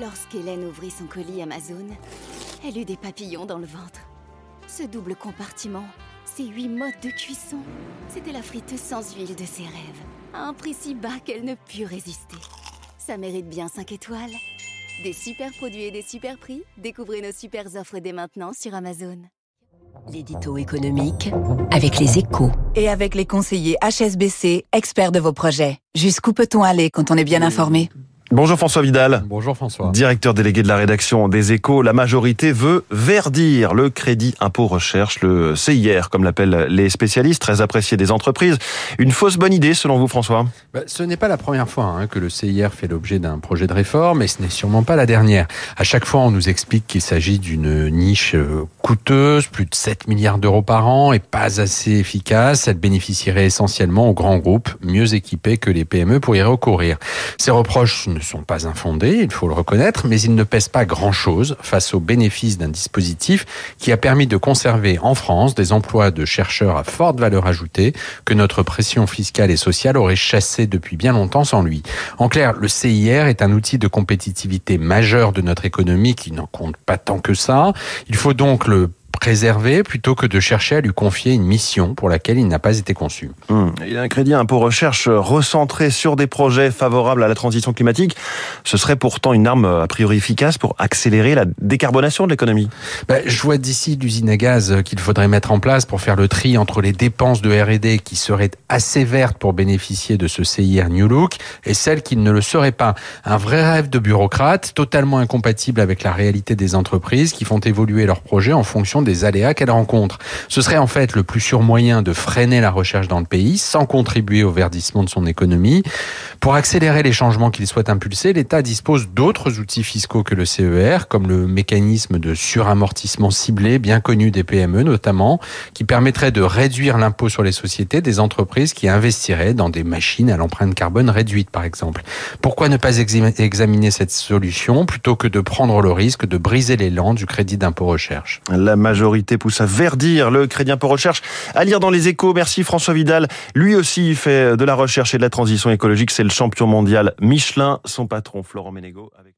Lorsqu'Hélène ouvrit son colis Amazon, elle eut des papillons dans le ventre. Ce double compartiment, ces huit modes de cuisson, c'était la friteuse sans huile de ses rêves, à un prix si bas qu'elle ne put résister. Ça mérite bien 5 étoiles. Des super produits et des super prix, découvrez nos super offres dès maintenant sur Amazon. L'édito économique avec les échos. Et avec les conseillers HSBC, experts de vos projets. Jusqu'où peut-on aller quand on est bien informé? Bonjour François Vidal. Bonjour François. Directeur délégué de la rédaction des Échos, la majorité veut verdir le crédit impôt recherche, le CIR comme l'appellent les spécialistes, très apprécié des entreprises. Une fausse bonne idée selon vous François? Bah, Ce n'est pas la première fois hein, que le CIR fait l'objet d'un projet de réforme et ce n'est sûrement pas la dernière. À chaque fois on nous explique qu'il s'agit d'une niche euh, coûteuse, plus de 7 milliards d'euros par an et pas assez efficace. Elle bénéficierait essentiellement aux grands groupes mieux équipés que les PME pour y recourir. Ces reproches ne sont pas infondés, il faut le reconnaître, mais ils ne pèsent pas grand-chose face aux bénéfices d'un dispositif qui a permis de conserver en France des emplois de chercheurs à forte valeur ajoutée que notre pression fiscale et sociale aurait chassé depuis bien longtemps sans lui. En clair, le CIR est un outil de compétitivité majeur de notre économie qui n'en compte pas tant que ça. Il faut donc le préserver plutôt que de chercher à lui confier une mission pour laquelle il n'a pas été conçu. Il y a un crédit impôt recherche recentré sur des projets favorables à la transition climatique. Ce serait pourtant une arme a priori efficace pour accélérer la décarbonation de l'économie. Ben, je vois d'ici l'usine à gaz qu'il faudrait mettre en place pour faire le tri entre les dépenses de R&D qui seraient assez vertes pour bénéficier de ce CIR New Look et celles qui ne le seraient pas. Un vrai rêve de bureaucrate, totalement incompatible avec la réalité des entreprises qui font évoluer leurs projets en fonction des aléas qu'elle rencontre. Ce serait en fait le plus sûr moyen de freiner la recherche dans le pays sans contribuer au verdissement de son économie. Pour accélérer les changements qu'il souhaite impulser, l'État dispose d'autres outils fiscaux que le CER, comme le mécanisme de suramortissement ciblé, bien connu des PME notamment, qui permettrait de réduire l'impôt sur les sociétés des entreprises qui investiraient dans des machines à l'empreinte carbone réduite, par exemple. Pourquoi ne pas examiner cette solution plutôt que de prendre le risque de briser l'élan du crédit d'impôt recherche? La majorité pousse à verdir le crédit impôt recherche. À lire dans les échos, merci François Vidal. Lui aussi fait de la recherche et de la transition écologique. C'est le champion mondial Michelin, son patron Florent Ménégo. Avec...